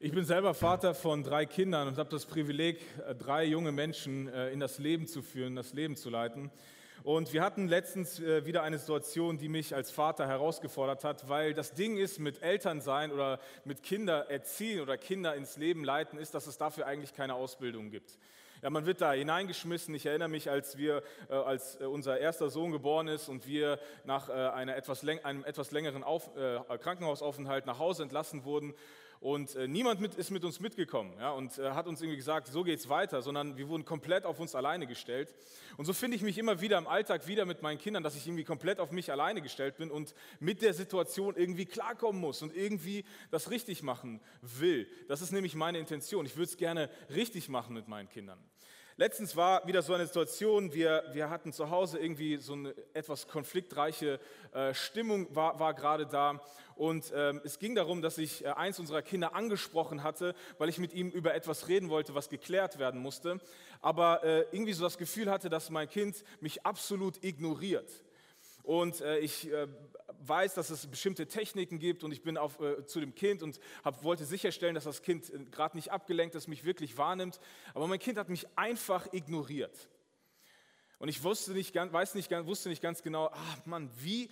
Ich bin selber Vater von drei Kindern und habe das Privileg, äh, drei junge Menschen äh, in das Leben zu führen, das Leben zu leiten. Und wir hatten letztens äh, wieder eine Situation, die mich als Vater herausgefordert hat, weil das Ding ist mit Elternsein oder mit Kinder erziehen oder Kinder ins Leben leiten, ist, dass es dafür eigentlich keine Ausbildung gibt. Ja, man wird da hineingeschmissen. Ich erinnere mich, als wir, als unser erster Sohn geboren ist und wir nach einer etwas einem etwas längeren Auf, äh, Krankenhausaufenthalt nach Hause entlassen wurden und äh, niemand mit, ist mit uns mitgekommen ja, und äh, hat uns irgendwie gesagt, so geht es weiter, sondern wir wurden komplett auf uns alleine gestellt. Und so finde ich mich immer wieder im Alltag wieder mit meinen Kindern, dass ich irgendwie komplett auf mich alleine gestellt bin und mit der Situation irgendwie klarkommen muss und irgendwie das richtig machen will. Das ist nämlich meine Intention. Ich würde es gerne richtig machen mit meinen Kindern. Letztens war wieder so eine Situation, wir, wir hatten zu Hause irgendwie so eine etwas konfliktreiche äh, Stimmung war, war gerade da. Und ähm, es ging darum, dass ich äh, eins unserer Kinder angesprochen hatte, weil ich mit ihm über etwas reden wollte, was geklärt werden musste. Aber äh, irgendwie so das Gefühl hatte, dass mein Kind mich absolut ignoriert. Und äh, ich äh, weiß, dass es bestimmte Techniken gibt und ich bin auf, äh, zu dem Kind und hab, wollte sicherstellen, dass das Kind äh, gerade nicht abgelenkt ist, mich wirklich wahrnimmt. Aber mein Kind hat mich einfach ignoriert. Und ich wusste nicht, weiß nicht, wusste nicht ganz genau, ach Mann, wie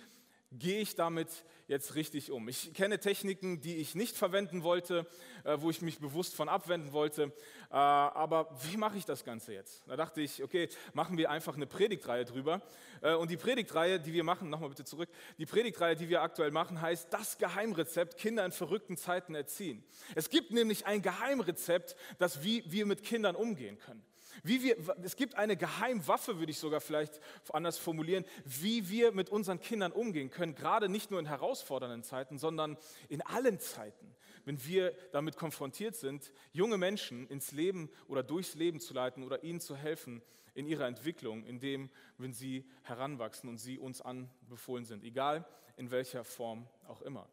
gehe ich damit jetzt richtig um? Ich kenne Techniken, die ich nicht verwenden wollte, äh, wo ich mich bewusst von abwenden wollte. Äh, aber wie mache ich das Ganze jetzt? Da dachte ich, okay, machen wir einfach eine Predigtreihe drüber. Äh, und die Predigtreihe, die wir machen, nochmal bitte zurück, die Predigtreihe, die wir aktuell machen, heißt das Geheimrezept, Kinder in verrückten Zeiten erziehen. Es gibt nämlich ein Geheimrezept, das wie wir mit Kindern umgehen können. Wie wir, es gibt eine Geheimwaffe, würde ich sogar vielleicht anders formulieren, wie wir mit unseren Kindern umgehen können, gerade nicht nur in herausfordernden Zeiten, sondern in allen Zeiten, wenn wir damit konfrontiert sind, junge Menschen ins Leben oder durchs Leben zu leiten oder ihnen zu helfen in ihrer Entwicklung, indem, wenn sie heranwachsen und sie uns anbefohlen sind, egal in welcher Form auch immer.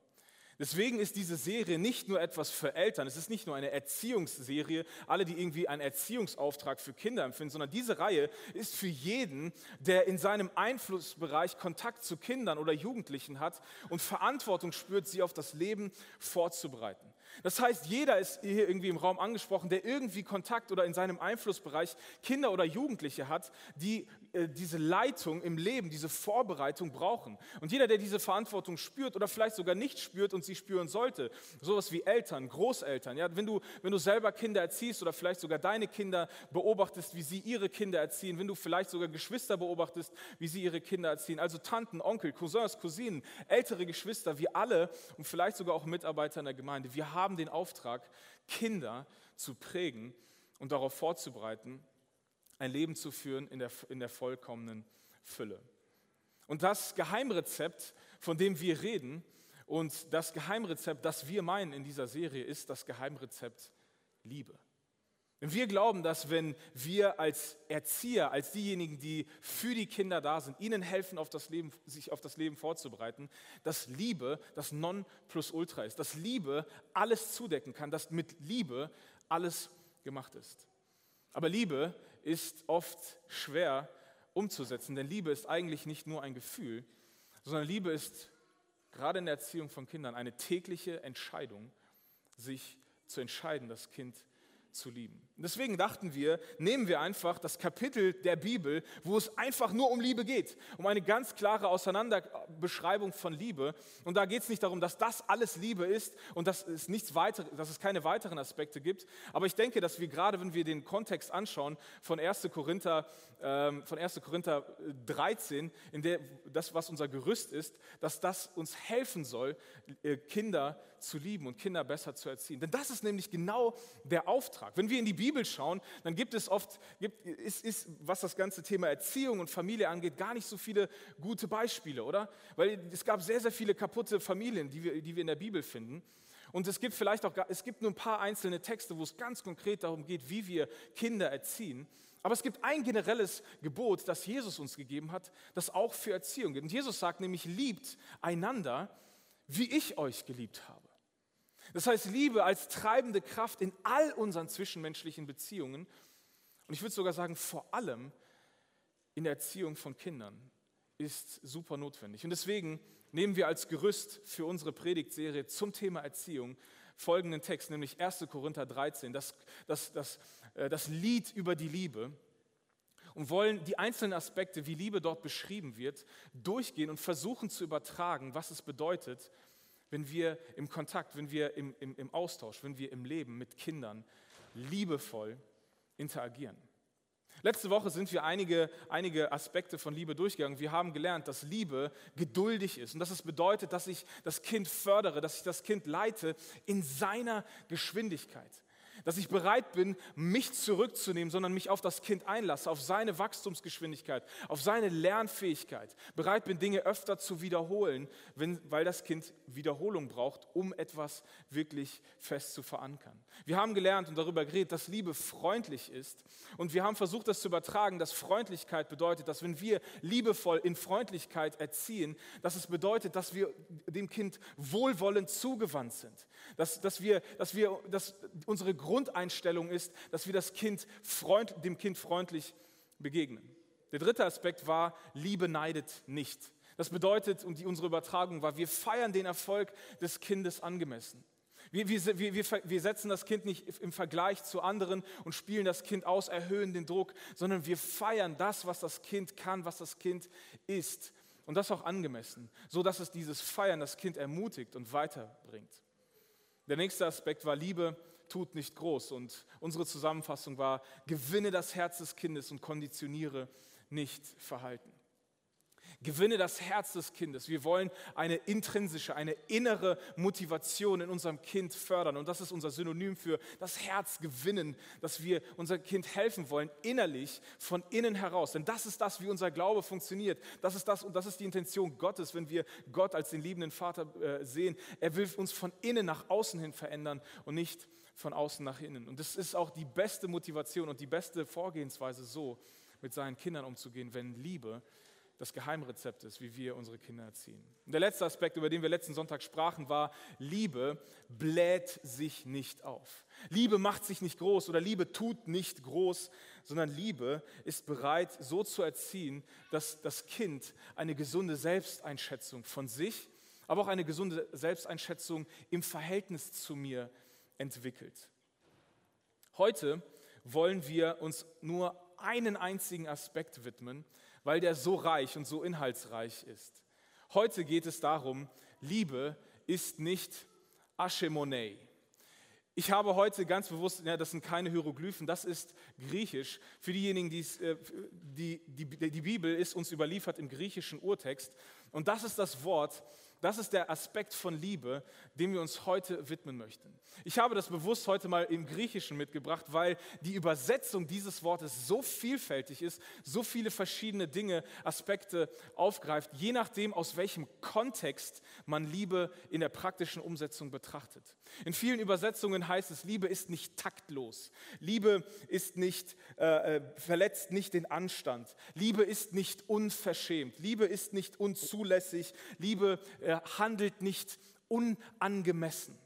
Deswegen ist diese Serie nicht nur etwas für Eltern, es ist nicht nur eine Erziehungsserie, alle, die irgendwie einen Erziehungsauftrag für Kinder empfinden, sondern diese Reihe ist für jeden, der in seinem Einflussbereich Kontakt zu Kindern oder Jugendlichen hat und Verantwortung spürt, sie auf das Leben vorzubereiten. Das heißt, jeder ist hier irgendwie im Raum angesprochen, der irgendwie Kontakt oder in seinem Einflussbereich Kinder oder Jugendliche hat, die äh, diese Leitung im Leben, diese Vorbereitung brauchen. Und jeder, der diese Verantwortung spürt oder vielleicht sogar nicht spürt und sie spüren sollte, sowas wie Eltern, Großeltern, ja, wenn, du, wenn du selber Kinder erziehst oder vielleicht sogar deine Kinder beobachtest, wie sie ihre Kinder erziehen, wenn du vielleicht sogar Geschwister beobachtest, wie sie ihre Kinder erziehen, also Tanten, Onkel, Cousins, Cousinen, ältere Geschwister, wir alle und vielleicht sogar auch Mitarbeiter in der Gemeinde, wir haben den Auftrag, Kinder zu prägen und darauf vorzubereiten, ein Leben zu führen in der, in der vollkommenen Fülle. Und das Geheimrezept, von dem wir reden, und das Geheimrezept, das wir meinen in dieser Serie, ist das Geheimrezept Liebe. Denn wir glauben, dass wenn wir als Erzieher, als diejenigen, die für die Kinder da sind, ihnen helfen, auf das Leben, sich auf das Leben vorzubereiten, dass Liebe das Non-Plus-Ultra ist, dass Liebe alles zudecken kann, dass mit Liebe alles gemacht ist. Aber Liebe ist oft schwer umzusetzen, denn Liebe ist eigentlich nicht nur ein Gefühl, sondern Liebe ist gerade in der Erziehung von Kindern eine tägliche Entscheidung, sich zu entscheiden, das Kind zu lieben. Deswegen dachten wir, nehmen wir einfach das Kapitel der Bibel, wo es einfach nur um Liebe geht, um eine ganz klare Auseinanderbeschreibung von Liebe. Und da geht es nicht darum, dass das alles Liebe ist und dass es, nichts weiter, dass es keine weiteren Aspekte gibt. Aber ich denke, dass wir gerade, wenn wir den Kontext anschauen von 1. Korinther, ähm, von 1. Korinther 13, in der das, was unser Gerüst ist, dass das uns helfen soll, äh, Kinder zu lieben und Kinder besser zu erziehen. Denn das ist nämlich genau der Auftrag. Wenn wir in die Bibel schauen, dann gibt es oft, gibt, ist, ist, was das ganze Thema Erziehung und Familie angeht, gar nicht so viele gute Beispiele, oder? Weil es gab sehr, sehr viele kaputte Familien, die wir, die wir in der Bibel finden. Und es gibt vielleicht auch, es gibt nur ein paar einzelne Texte, wo es ganz konkret darum geht, wie wir Kinder erziehen. Aber es gibt ein generelles Gebot, das Jesus uns gegeben hat, das auch für Erziehung gilt. Und Jesus sagt nämlich, liebt einander, wie ich euch geliebt habe. Das heißt, Liebe als treibende Kraft in all unseren zwischenmenschlichen Beziehungen und ich würde sogar sagen, vor allem in der Erziehung von Kindern. ist super notwendig. Und deswegen nehmen wir als Gerüst für unsere Predigtserie zum Thema Erziehung folgenden Text, nämlich 1. Korinther 13, das, das, das, äh, das Lied über die Liebe und wollen die einzelnen Aspekte, wie Liebe dort beschrieben wird, durchgehen und versuchen zu übertragen, was es bedeutet, wenn wir im Kontakt, wenn wir im, im, im Austausch, wenn wir im Leben mit Kindern liebevoll interagieren. Letzte Woche sind wir einige, einige Aspekte von Liebe durchgegangen. Wir haben gelernt, dass Liebe geduldig ist und dass es bedeutet, dass ich das Kind fördere, dass ich das Kind leite in seiner Geschwindigkeit dass ich bereit bin, mich zurückzunehmen, sondern mich auf das Kind einlasse, auf seine Wachstumsgeschwindigkeit, auf seine Lernfähigkeit, bereit bin, Dinge öfter zu wiederholen, wenn, weil das Kind Wiederholung braucht, um etwas wirklich fest zu verankern. Wir haben gelernt und darüber geredet, dass Liebe freundlich ist. Und wir haben versucht, das zu übertragen, dass Freundlichkeit bedeutet, dass wenn wir liebevoll in Freundlichkeit erziehen, dass es bedeutet, dass wir dem Kind wohlwollend zugewandt sind, dass, dass, wir, dass, wir, dass unsere Grundeinstellung ist, dass wir das kind freund, dem Kind freundlich begegnen. Der dritte Aspekt war, Liebe neidet nicht. Das bedeutet, und die, unsere Übertragung war, wir feiern den Erfolg des Kindes angemessen. Wir, wir, wir, wir, setzen das Kind nicht im Vergleich zu anderen und spielen das Kind aus, erhöhen den Druck, sondern wir feiern das, was das Kind kann, was das Kind ist. Und das auch angemessen, so dass es dieses Feiern das Kind ermutigt und weiterbringt. Der nächste Aspekt war Liebe tut nicht groß. Und unsere Zusammenfassung war, gewinne das Herz des Kindes und konditioniere nicht Verhalten. Gewinne das Herz des Kindes. Wir wollen eine intrinsische, eine innere Motivation in unserem Kind fördern. Und das ist unser Synonym für das Herz gewinnen, dass wir unser Kind helfen wollen, innerlich, von innen heraus. Denn das ist das, wie unser Glaube funktioniert. Das ist das und das ist die Intention Gottes, wenn wir Gott als den liebenden Vater äh, sehen. Er will uns von innen nach außen hin verändern und nicht von außen nach innen. Und das ist auch die beste Motivation und die beste Vorgehensweise, so mit seinen Kindern umzugehen, wenn Liebe das Geheimrezept ist, wie wir unsere Kinder erziehen. Und der letzte Aspekt, über den wir letzten Sonntag sprachen, war, Liebe bläht sich nicht auf. Liebe macht sich nicht groß oder Liebe tut nicht groß, sondern Liebe ist bereit, so zu erziehen, dass das Kind eine gesunde Selbsteinschätzung von sich, aber auch eine gesunde Selbsteinschätzung im Verhältnis zu mir entwickelt. Heute wollen wir uns nur einen einzigen Aspekt widmen, weil der so reich und so inhaltsreich ist. Heute geht es darum, Liebe ist nicht Aschemonei. Ich habe heute ganz bewusst, ja, das sind keine Hieroglyphen, das ist Griechisch. Für diejenigen, äh, die, die, die, die Bibel ist uns überliefert im griechischen Urtext. Und das ist das Wort, das ist der Aspekt von Liebe, dem wir uns heute widmen möchten. Ich habe das bewusst heute mal im Griechischen mitgebracht, weil die Übersetzung dieses Wortes so vielfältig ist, so viele verschiedene Dinge, Aspekte aufgreift, je nachdem, aus welchem Kontext man Liebe in der praktischen Umsetzung betrachtet. In vielen Übersetzungen heißt es, Liebe ist nicht taktlos, Liebe ist nicht, äh, äh verletzt nicht den Anstand, Liebe ist nicht unverschämt, Liebe ist nicht unzulässig, Liebe äh, handelt nicht unangemessen.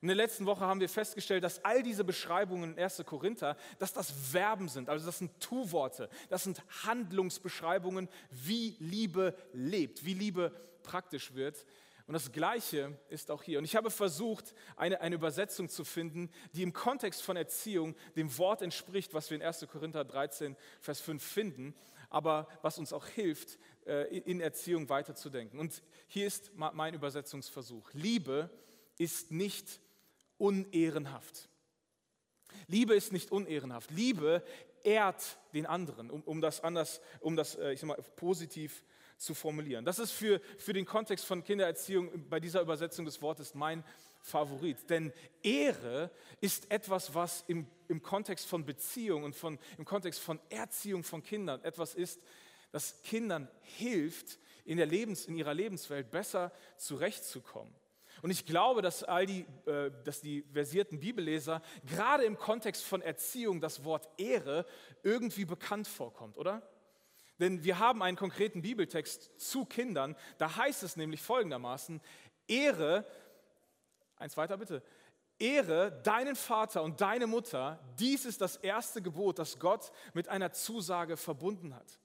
Und in der letzten Woche haben wir festgestellt, dass all diese Beschreibungen in 1. Korinther, dass das Verben sind, also das sind Tu-Worte, das sind Handlungsbeschreibungen, wie Liebe lebt, wie Liebe praktisch wird. Und das Gleiche ist auch hier. Und ich habe versucht, eine, eine Übersetzung zu finden, die im Kontext von Erziehung dem Wort entspricht, was wir in 1. Korinther 13, Vers 5 finden, aber was uns auch hilft, äh, in Erziehung weiterzudenken. Und hier ist mein Übersetzungsversuch. Liebe ist nicht unehrenhaft. Liebe ist nicht unehrenhaft. Liebe ehrt den anderen, um, um das anders, um das äh, ich sag mal, positiv zu formulieren. Das ist für, für den Kontext von Kindererziehung bei dieser Übersetzung des Wortes mein Favorit. Denn Ehre ist etwas, was im, im Kontext von Beziehung und von, im Kontext von Erziehung von Kindern etwas ist, das Kindern hilft, in, der Lebens, in ihrer Lebenswelt besser zurechtzukommen. Und ich glaube, dass all die, äh, dass die versierten Bibelleser gerade im Kontext von Erziehung das Wort Ehre irgendwie bekannt vorkommt, oder? Denn wir haben einen konkreten Bibeltext zu Kindern, da heißt es nämlich folgendermaßen, Ehre, eins weiter bitte, Ehre deinen Vater und deine Mutter, dies ist das erste Gebot, das Gott mit einer Zusage verbunden hat.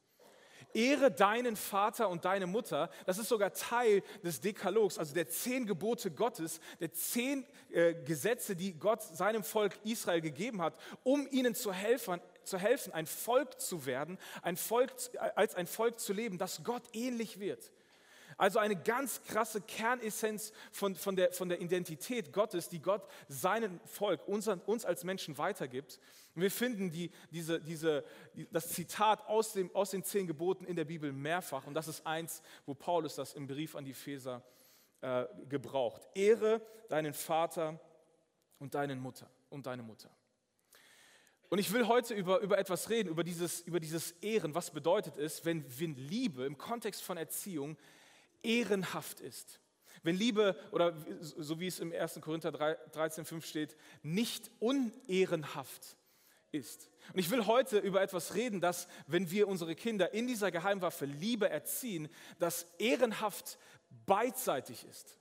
Ehre deinen Vater und deine Mutter. Das ist sogar Teil des Dekalogs, also der zehn Gebote Gottes, der zehn äh, Gesetze, die Gott seinem Volk Israel gegeben hat, um ihnen zu helfen, zu helfen, ein Volk zu werden, ein Volk, als ein Volk zu leben, das Gott ähnlich wird. Also eine ganz krasse Kernessenz von, von, der, von der Identität Gottes, die Gott seinem Volk, unseren, uns als Menschen weitergibt. Wir finden die, diese, diese, das Zitat aus, dem, aus den zehn Geboten in der Bibel mehrfach. Und das ist eins, wo Paulus das im Brief an die Feser äh, gebraucht. Ehre deinen Vater und deinen Mutter und deine Mutter. Und ich will heute über, über etwas reden, über dieses, über dieses Ehren. Was bedeutet es, wenn, wenn Liebe im Kontext von Erziehung ehrenhaft ist. Wenn Liebe, oder so wie es im 1. Korinther 13,5 steht, nicht unehrenhaft ist. Und ich will heute über etwas reden, dass, wenn wir unsere Kinder in dieser Geheimwaffe Liebe erziehen, das ehrenhaft beidseitig ist.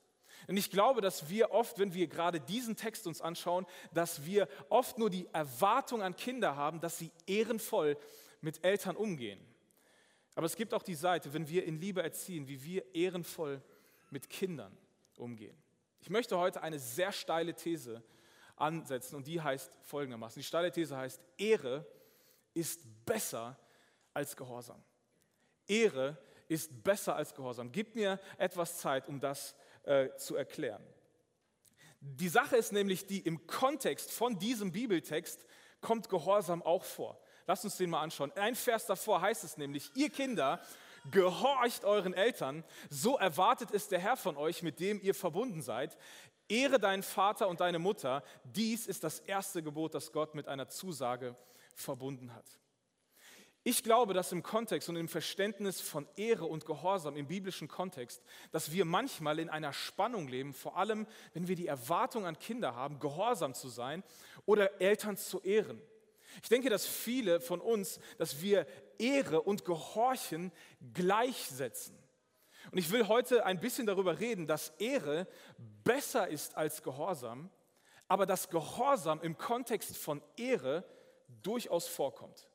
Und ich glaube, dass wir oft, wenn wir gerade diesen Text uns anschauen, dass wir oft nur die Erwartung an Kinder haben, dass sie ehrenvoll mit Eltern umgehen. Aber es gibt auch die Seite, wenn wir in Liebe erziehen, wie wir ehrenvoll mit Kindern umgehen. Ich möchte heute eine sehr steile These ansetzen und die heißt folgendermaßen. Die steile These heißt, Ehre ist besser als Gehorsam. Ehre ist besser als Gehorsam. Gib mir etwas Zeit, um das äh, zu erklären. Die Sache ist nämlich die, im Kontext von diesem Bibeltext kommt Gehorsam auch vor. Lass uns den mal anschauen. Ein Vers davor heißt es nämlich, ihr Kinder, gehorcht euren Eltern, so erwartet es der Herr von euch, mit dem ihr verbunden seid. Ehre deinen Vater und deine Mutter. Dies ist das erste Gebot, das Gott mit einer Zusage verbunden hat. Ich glaube, dass im Kontext und im Verständnis von Ehre und Gehorsam im biblischen Kontext, dass wir manchmal in einer Spannung leben, vor allem wenn wir die Erwartung an Kinder haben, gehorsam zu sein oder Eltern zu ehren. Ich denke, dass viele von uns, dass wir Ehre und Gehorchen gleichsetzen. Und ich will heute ein bisschen darüber reden, dass Ehre besser ist als Gehorsam, aber dass Gehorsam im Kontext von Ehre durchaus vorkommt.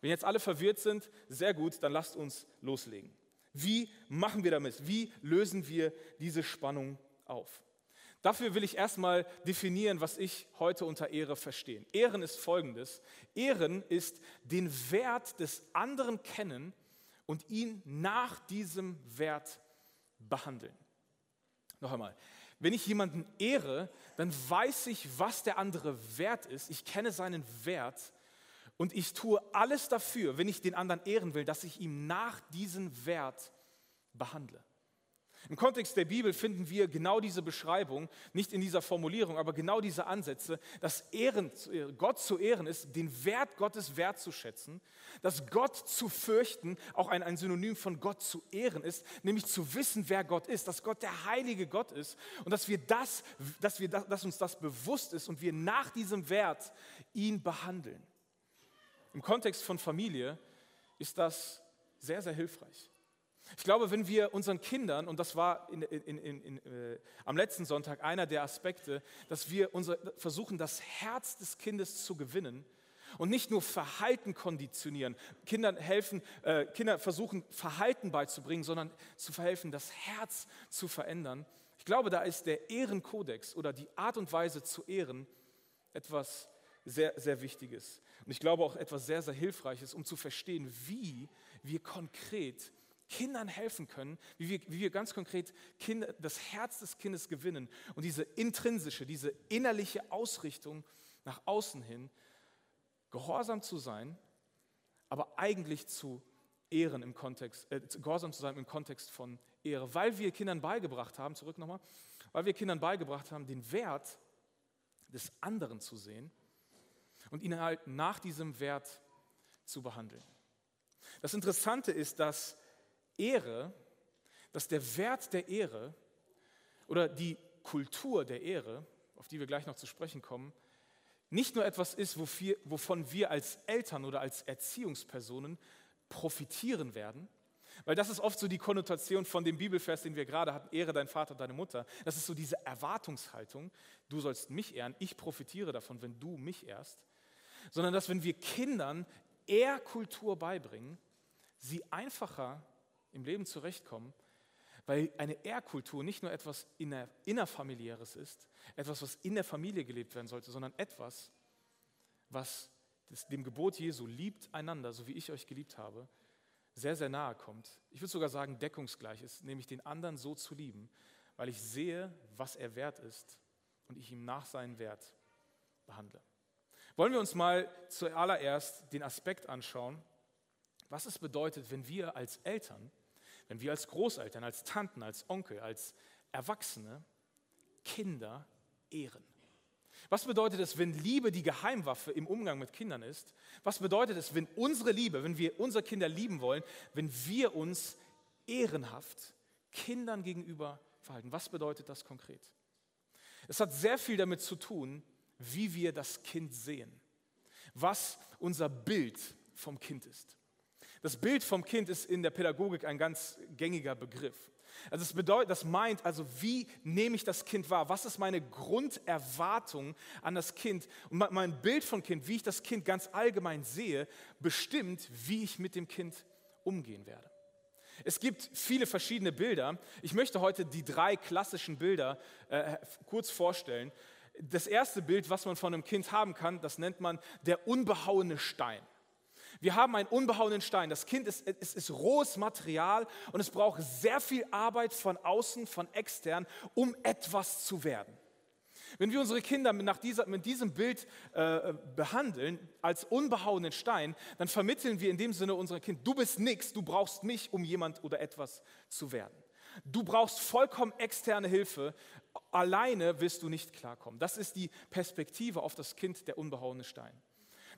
Wenn jetzt alle verwirrt sind, sehr gut, dann lasst uns loslegen. Wie machen wir damit? Wie lösen wir diese Spannung auf? Dafür will ich erstmal definieren, was ich heute unter Ehre verstehe. Ehren ist folgendes. Ehren ist den Wert des anderen kennen und ihn nach diesem Wert behandeln. Noch einmal. Wenn ich jemanden ehre, dann weiß ich, was der andere wert ist. Ich kenne seinen Wert und ich tue alles dafür, wenn ich den anderen ehren will, dass ich ihm nach diesem Wert behandle. Im Kontext der Bibel finden wir genau diese Beschreibung, nicht in dieser Formulierung, aber genau diese Ansätze, dass Ehren, Gott zu ehren ist, den Wert Gottes wertzuschätzen, dass Gott zu fürchten auch ein, ein Synonym von Gott zu ehren ist, nämlich zu wissen, wer Gott ist, dass Gott der heilige Gott ist und dass, wir das, dass, wir das, dass uns das bewusst ist und wir nach diesem Wert ihn behandeln. Im Kontext von Familie ist das sehr, sehr hilfreich. Ich glaube, wenn wir unseren Kindern, und das war in, in, in, äh, am letzten Sonntag einer der Aspekte, dass wir unser, versuchen, das Herz des Kindes zu gewinnen und nicht nur Verhalten konditionieren. Kindern helfen, äh, Kinder versuchen, Verhalten beizubringen, sondern zu verhelfen, das Herz zu verändern. Ich glaube, da ist der Ehrenkodex oder die Art und Weise zu ehren etwas sehr, sehr Wichtiges. Und ich glaube auch etwas sehr, sehr Hilfreiches, um zu verstehen, wie wir konkret Kindern helfen können, wie wir, wie wir ganz konkret Kinder, das Herz des Kindes gewinnen und diese intrinsische, diese innerliche Ausrichtung nach außen hin, gehorsam zu sein, aber eigentlich zu ehren im Kontext, äh, gehorsam zu sein im Kontext von Ehre, weil wir Kindern beigebracht haben, zurück nochmal, weil wir Kindern beigebracht haben, den Wert des anderen zu sehen und ihn halt nach diesem Wert zu behandeln. Das Interessante ist, dass Ehre, dass der Wert der Ehre oder die Kultur der Ehre, auf die wir gleich noch zu sprechen kommen, nicht nur etwas ist, wovon wir als Eltern oder als Erziehungspersonen profitieren werden, weil das ist oft so die Konnotation von dem Bibelvers, den wir gerade hatten, Ehre dein Vater und deine Mutter. Das ist so diese Erwartungshaltung, du sollst mich ehren, ich profitiere davon, wenn du mich ehrst. Sondern dass wenn wir Kindern Ehrkultur beibringen, sie einfacher im Leben zurechtkommen, weil eine Ehrkultur nicht nur etwas inner, innerfamiliäres ist, etwas, was in der Familie gelebt werden sollte, sondern etwas, was dem Gebot Jesu liebt einander, so wie ich euch geliebt habe, sehr, sehr nahe kommt. Ich würde sogar sagen, deckungsgleich ist, nämlich den anderen so zu lieben, weil ich sehe, was er wert ist und ich ihm nach seinem Wert behandle. Wollen wir uns mal zuallererst den Aspekt anschauen, was es bedeutet, wenn wir als Eltern, wenn wir als Großeltern, als Tanten, als Onkel, als Erwachsene Kinder ehren. Was bedeutet es, wenn Liebe die Geheimwaffe im Umgang mit Kindern ist? Was bedeutet es, wenn unsere Liebe, wenn wir unsere Kinder lieben wollen, wenn wir uns ehrenhaft Kindern gegenüber verhalten? Was bedeutet das konkret? Es hat sehr viel damit zu tun, wie wir das Kind sehen, was unser Bild vom Kind ist. Das Bild vom Kind ist in der Pädagogik ein ganz gängiger Begriff. Also das bedeutet, das meint also, wie nehme ich das Kind wahr? Was ist meine Grunderwartung an das Kind? Und mein Bild von Kind, wie ich das Kind ganz allgemein sehe, bestimmt, wie ich mit dem Kind umgehen werde. Es gibt viele verschiedene Bilder. Ich möchte heute die drei klassischen Bilder äh, kurz vorstellen. Das erste Bild, was man von einem Kind haben kann, das nennt man der unbehauene Stein. Wir haben einen unbehauenen Stein. Das Kind ist, es ist rohes Material und es braucht sehr viel Arbeit von außen, von extern, um etwas zu werden. Wenn wir unsere Kinder nach dieser, mit diesem Bild äh, behandeln, als unbehauenen Stein, dann vermitteln wir in dem Sinne unserem Kind, du bist nichts, du brauchst mich, um jemand oder etwas zu werden. Du brauchst vollkommen externe Hilfe, alleine wirst du nicht klarkommen. Das ist die Perspektive auf das Kind, der unbehauene Stein.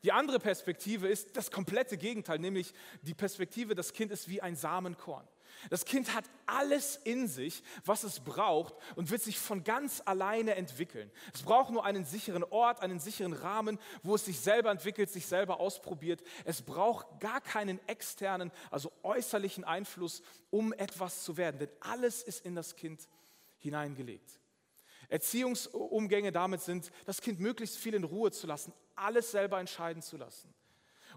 Die andere Perspektive ist das komplette Gegenteil, nämlich die Perspektive, das Kind ist wie ein Samenkorn. Das Kind hat alles in sich, was es braucht und wird sich von ganz alleine entwickeln. Es braucht nur einen sicheren Ort, einen sicheren Rahmen, wo es sich selber entwickelt, sich selber ausprobiert. Es braucht gar keinen externen, also äußerlichen Einfluss, um etwas zu werden, denn alles ist in das Kind hineingelegt. Erziehungsumgänge damit sind, das Kind möglichst viel in Ruhe zu lassen, alles selber entscheiden zu lassen.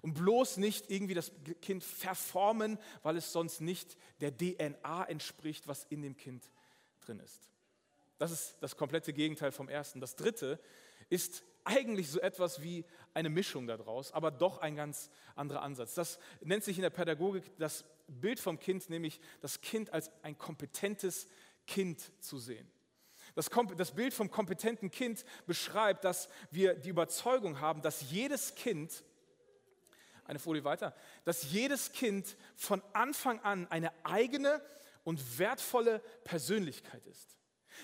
Und bloß nicht irgendwie das Kind verformen, weil es sonst nicht der DNA entspricht, was in dem Kind drin ist. Das ist das komplette Gegenteil vom ersten. Das dritte ist eigentlich so etwas wie eine Mischung daraus, aber doch ein ganz anderer Ansatz. Das nennt sich in der Pädagogik das Bild vom Kind, nämlich das Kind als ein kompetentes Kind zu sehen. Das, das Bild vom kompetenten Kind beschreibt, dass wir die Überzeugung haben, dass jedes Kind, eine Folie weiter, dass jedes Kind von Anfang an eine eigene und wertvolle Persönlichkeit ist.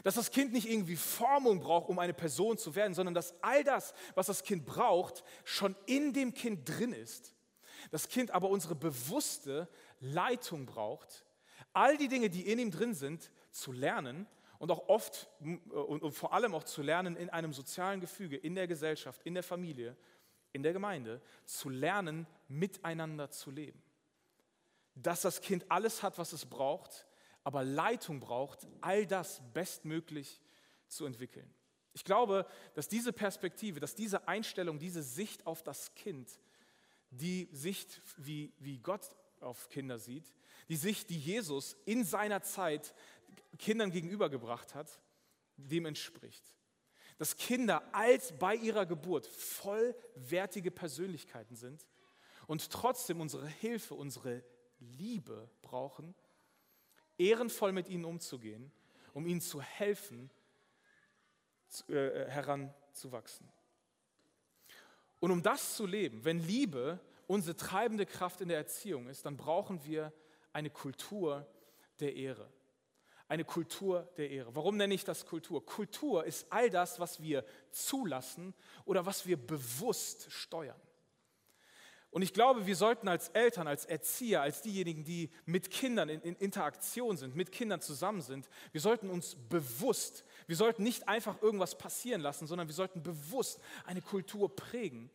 Dass das Kind nicht irgendwie Formung braucht, um eine Person zu werden, sondern dass all das, was das Kind braucht, schon in dem Kind drin ist. Das Kind aber unsere bewusste Leitung braucht, all die Dinge, die in ihm drin sind, zu lernen und auch oft äh, und, vor allem auch zu lernen, in einem sozialen Gefüge, in der Gesellschaft, in der Familie, in der Gemeinde, zu lernen, miteinander zu leben. Dass das Kind alles hat, was es braucht, aber Leitung braucht, all das bestmöglich zu entwickeln. Ich glaube, dass diese Perspektive, dass diese Einstellung, diese Sicht auf das Kind, die Sicht, wie, wie Gott auf Kinder sieht, die Sicht, die Jesus in seiner Zeit Kindern gegenübergebracht hat, dem entspricht. Dass Kinder als bei ihrer Geburt vollwertige Persönlichkeiten sind und trotzdem unsere Hilfe, unsere Liebe brauchen, ehrenvoll mit ihnen umzugehen, um ihnen zu helfen, äh, heranzuwachsen. Und um das zu leben, wenn Liebe unsere treibende Kraft in der Erziehung ist, dann brauchen wir eine Kultur der Ehre eine Kultur der Ehre. Warum nenne ich das Kultur? Kultur ist all das, was wir zulassen oder was wir bewusst steuern. Und ich glaube, wir sollten als Eltern, als Erzieher, als diejenigen, die mit Kindern in, in, Interaktion sind, mit Kindern zusammen sind, wir sollten uns bewusst, wir sollten nicht einfach irgendwas passieren lassen, sondern wir sollten bewusst eine Kultur prägen.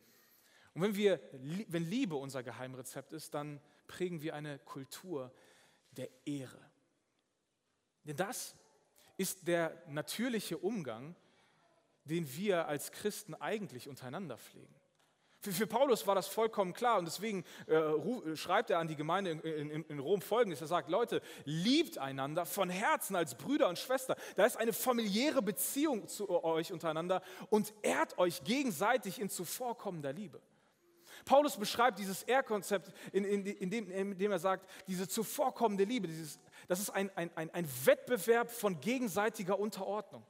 Und wenn, wir, wenn Liebe unser Geheimrezept ist, dann prägen wir eine Kultur der Ehre. Denn das ist der natürliche Umgang, den wir als Christen eigentlich untereinander pflegen. Für, für, Paulus war das vollkommen klar und deswegen äh, schreibt er an die Gemeinde in, in, in, Rom folgendes. Er sagt, Leute, liebt einander von Herzen als Brüder und Schwester. Da ist eine familiäre Beziehung zu euch untereinander und ehrt euch gegenseitig in zuvorkommender Liebe. Paulus beschreibt dieses Ehrkonzept, in, in, indem, indem er sagt, diese zuvorkommende Liebe, dieses, das ist ein, ein, ein, ein Wettbewerb von gegenseitiger Unterordnung.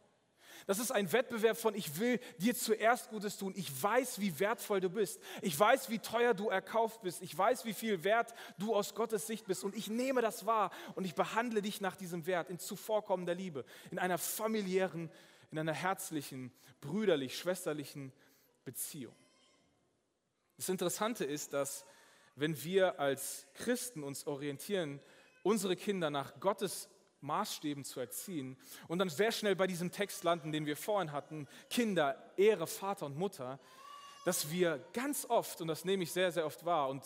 Das ist ein Wettbewerb von, ich will dir zuerst Gutes tun. Ich weiß, wie wertvoll du bist. Ich weiß, wie teuer du erkauft bist. Ich weiß, wie viel wert du aus Gottes Sicht bist. Und ich nehme das wahr und ich behandle dich nach diesem Wert in zuvorkommender Liebe, in einer familiären, in einer herzlichen, brüderlich, schwesterlichen Beziehung. Das Interessante ist, dass wenn wir als Christen uns orientieren, unsere Kinder nach Gottes Maßstäben zu erziehen und dann sehr schnell bei diesem Text landen, den wir vorhin hatten, Kinder, Ehre, Vater und Mutter, dass wir ganz oft, und das nehme ich sehr, sehr oft wahr und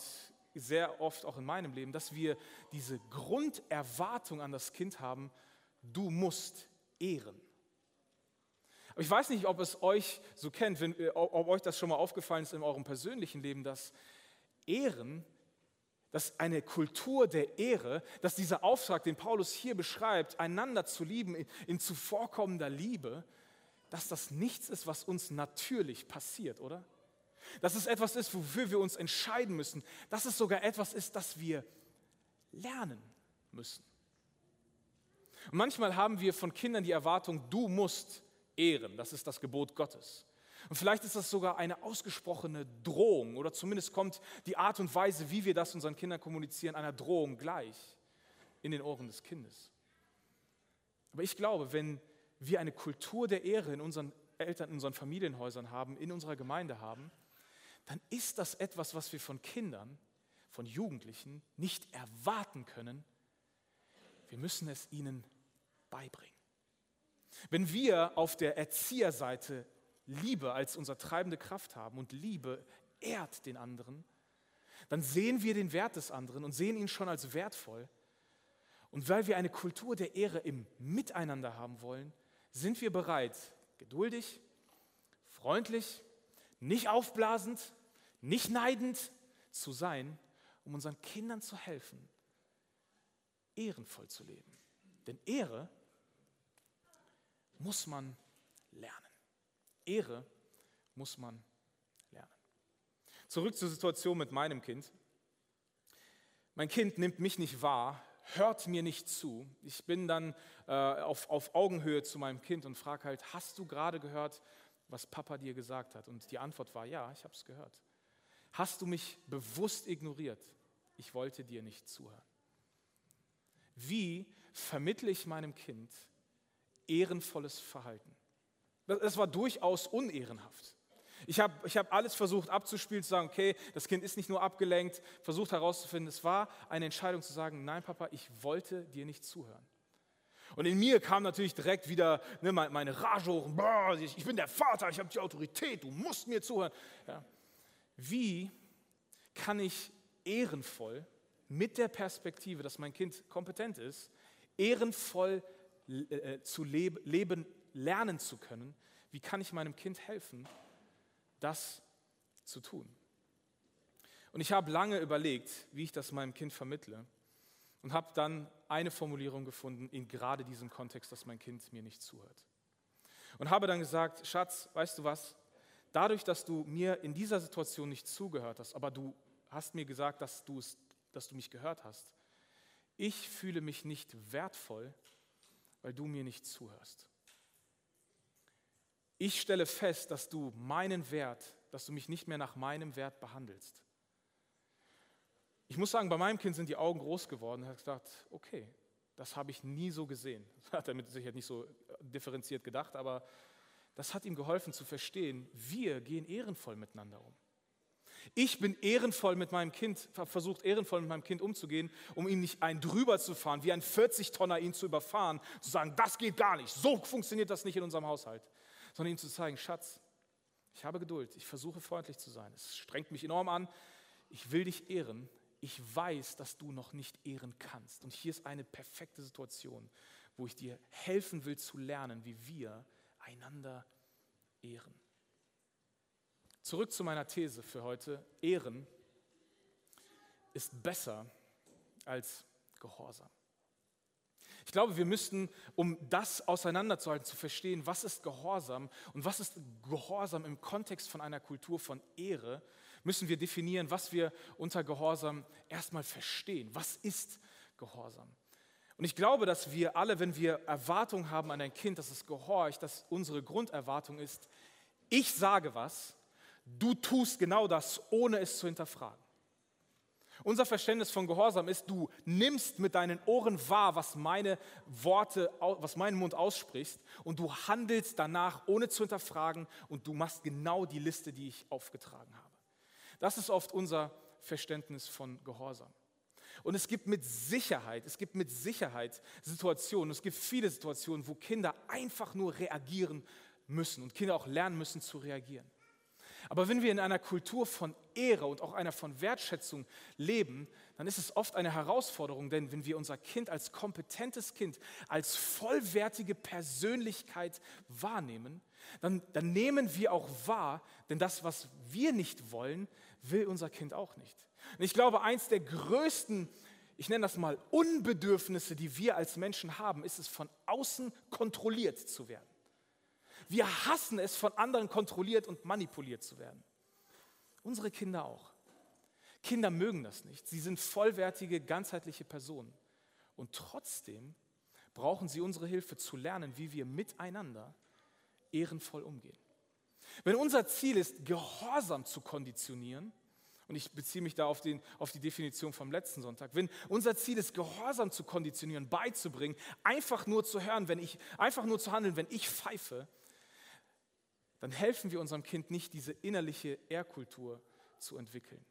sehr oft auch in meinem Leben, dass wir diese Grunderwartung an das Kind haben, du musst ehren. Ich weiß nicht, ob es euch so kennt, wenn, ob euch das schon mal aufgefallen ist in eurem persönlichen Leben, dass Ehren dass eine Kultur der Ehre, dass dieser Auftrag, den Paulus hier beschreibt, einander zu lieben in, in zuvorkommender Liebe, dass das nichts ist, was uns natürlich passiert, oder? Dass es etwas ist, wofür wir uns entscheiden müssen. Dass es sogar etwas ist, das wir lernen müssen. Und manchmal haben wir von Kindern die Erwartung, du musst ehren. Das ist das Gebot Gottes. Und vielleicht ist das sogar eine ausgesprochene Drohung oder zumindest kommt die Art und Weise, wie wir das unseren Kindern kommunizieren, einer Drohung gleich in den Ohren des Kindes. Aber ich glaube, wenn wir eine Kultur der Ehre in unseren Eltern, in unseren Familienhäusern haben, in unserer Gemeinde haben, dann ist das etwas, was wir von Kindern, von Jugendlichen nicht erwarten können. Wir müssen es ihnen beibringen. Wenn wir auf der Erzieherseite Liebe als unsere treibende Kraft haben und Liebe ehrt den anderen, dann sehen wir den Wert des anderen und sehen ihn schon als wertvoll. Und weil wir eine Kultur der Ehre im Miteinander haben wollen, sind wir bereit, geduldig, freundlich, nicht aufblasend, nicht neidend zu sein, um unseren Kindern zu helfen, ehrenvoll zu leben. Denn Ehre muss man lernen. Ehre muss man lernen. Zurück zur Situation mit meinem Kind. Mein Kind nimmt mich nicht wahr, hört mir nicht zu. Ich bin dann äh, auf, auf Augenhöhe zu meinem Kind und frage halt, hast du gerade gehört, was Papa dir gesagt hat? Und die Antwort war, ja, ich habe es gehört. Hast du mich bewusst ignoriert? Ich wollte dir nicht zuhören. Wie vermittle ich meinem Kind ehrenvolles Verhalten? Das war durchaus unehrenhaft. Ich habe ich hab alles versucht abzuspielen, zu sagen, okay, das Kind ist nicht nur abgelenkt, versucht herauszufinden, es war eine Entscheidung zu sagen, nein Papa, ich wollte dir nicht zuhören. Und in mir kam natürlich direkt wieder ne, meine Rage hoch, ich, bin der Vater, ich habe die Autorität, du musst mir zuhören. Ja. Wie kann ich ehrenvoll mit der Perspektive, dass mein Kind kompetent ist, ehrenvoll äh, zu leb leben lernen zu können, wie kann ich meinem Kind helfen, das zu tun. Und ich habe lange überlegt, wie ich das meinem Kind vermittle und habe dann eine Formulierung gefunden in gerade diesem Kontext, dass mein Kind mir nicht zuhört. Und habe dann gesagt, Schatz, weißt du was, dadurch, dass du mir in dieser Situation nicht zugehört hast, aber du hast mir gesagt, dass, dass du mich gehört hast, ich fühle mich nicht wertvoll, weil du mir nicht zuhörst. Ich stelle fest, dass du meinen Wert, dass du mich nicht mehr nach meinem Wert behandelst. Ich muss sagen, bei meinem Kind sind die Augen groß geworden. Er hat gesagt, okay, das habe ich nie so gesehen. Das hat er mit Sicherheit nicht so differenziert gedacht, aber das hat ihm geholfen zu verstehen, wir gehen ehrenvoll miteinander um. Ich bin ehrenvoll mit meinem Kind, versucht ehrenvoll mit meinem Kind umzugehen, um ihm nicht einen drüber zu fahren, wie ein 40-Tonner ihn zu überfahren, zu sagen, das geht gar nicht, so funktioniert das nicht in unserem Haushalt sondern ihm zu zeigen, Schatz, ich habe Geduld, ich versuche freundlich zu sein, es strengt mich enorm an, ich will dich ehren, ich weiß, dass du noch nicht ehren kannst. Und hier ist eine perfekte Situation, wo ich dir helfen will zu lernen, wie wir einander ehren. Zurück zu meiner These für heute. Ehren ist besser als Gehorsam. Ich glaube, wir müssten, um das auseinanderzuhalten, zu verstehen, was ist Gehorsam und was ist Gehorsam im Kontext von einer Kultur von Ehre, müssen wir definieren, was wir unter Gehorsam erstmal verstehen. Was ist Gehorsam? Und ich glaube, dass wir alle, wenn wir Erwartungen haben an ein Kind, dass es gehorcht, dass unsere Grunderwartung ist, ich sage was, du tust genau das, ohne es zu hinterfragen. Unser Verständnis von Gehorsam ist, du nimmst mit deinen Ohren wahr, was meine Worte, was mein Mund ausspricht und du handelst danach, ohne zu hinterfragen und du machst genau die Liste, die ich aufgetragen habe. Das ist oft unser Verständnis von Gehorsam. Und es gibt mit Sicherheit, es gibt mit Sicherheit Situationen, es gibt viele Situationen, wo Kinder einfach nur reagieren müssen und Kinder auch lernen müssen zu reagieren. Aber wenn wir in einer Kultur von Ehre und auch einer von Wertschätzung leben, dann ist es oft eine Herausforderung, denn wenn wir unser Kind als kompetentes Kind, als vollwertige Persönlichkeit wahrnehmen, dann, dann nehmen wir auch wahr, denn das, was wir nicht wollen, will unser Kind auch nicht. Und ich glaube, eins der größten, ich nenne das mal Unbedürfnisse, die wir als Menschen haben, ist es, von außen kontrolliert zu werden. Wir hassen es, von anderen kontrolliert und manipuliert zu werden. Unsere Kinder auch. Kinder mögen das nicht. Sie sind vollwertige, ganzheitliche Personen. Und trotzdem brauchen sie unsere Hilfe zu lernen, wie wir miteinander ehrenvoll umgehen. Wenn unser Ziel ist, Gehorsam zu konditionieren, und ich beziehe mich da auf, den, auf die Definition vom letzten Sonntag. Wenn unser Ziel ist, Gehorsam zu konditionieren, beizubringen, einfach nur zu hören, wenn ich, einfach nur zu handeln, wenn ich pfeife, dann helfen wir unserem Kind nicht, diese innerliche Ehrkultur zu entwickeln.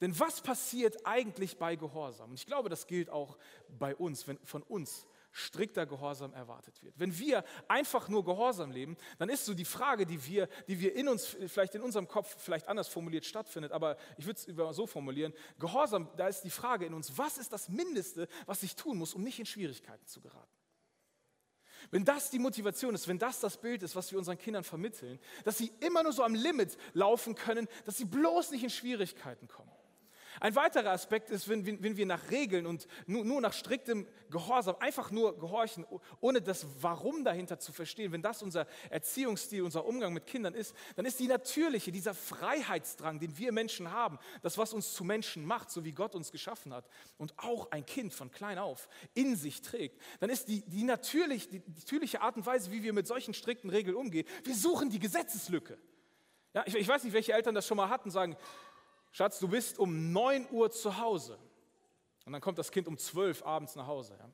Denn was passiert eigentlich bei Gehorsam? Und ich glaube, das gilt auch bei uns, wenn von uns strikter Gehorsam erwartet wird. Wenn wir einfach nur Gehorsam leben, dann ist so die Frage, die wir, die wir in uns, vielleicht in unserem Kopf vielleicht anders formuliert stattfindet, aber ich würde es so formulieren, Gehorsam, da ist die Frage in uns, was ist das Mindeste, was ich tun muss, um nicht in Schwierigkeiten zu geraten? Wenn das die Motivation ist, wenn das das Bild ist, was wir unseren Kindern vermitteln, dass sie immer nur so am Limit laufen können, dass sie bloß nicht in Schwierigkeiten kommen, ein weiterer Aspekt ist, wenn, wenn wir nach Regeln und nur, nur, nach striktem Gehorsam einfach nur gehorchen, ohne das Warum dahinter zu verstehen, wenn das unser Erziehungsstil, unser Umgang mit Kindern ist, dann ist die natürliche, dieser Freiheitsdrang, den wir Menschen haben, das, was uns zu Menschen macht, so wie Gott uns geschaffen hat und auch ein Kind von klein auf in sich trägt, dann ist die, die, natürlich, die natürliche Art und Weise, wie wir mit solchen strikten Regeln umgehen, wir suchen die Gesetzeslücke. Ja, ich, ich weiß nicht, welche Eltern das schon mal hatten, sagen, Schatz, du bist um 9 Uhr zu Hause. Und dann kommt das Kind um 12 abends nach Hause. Ja?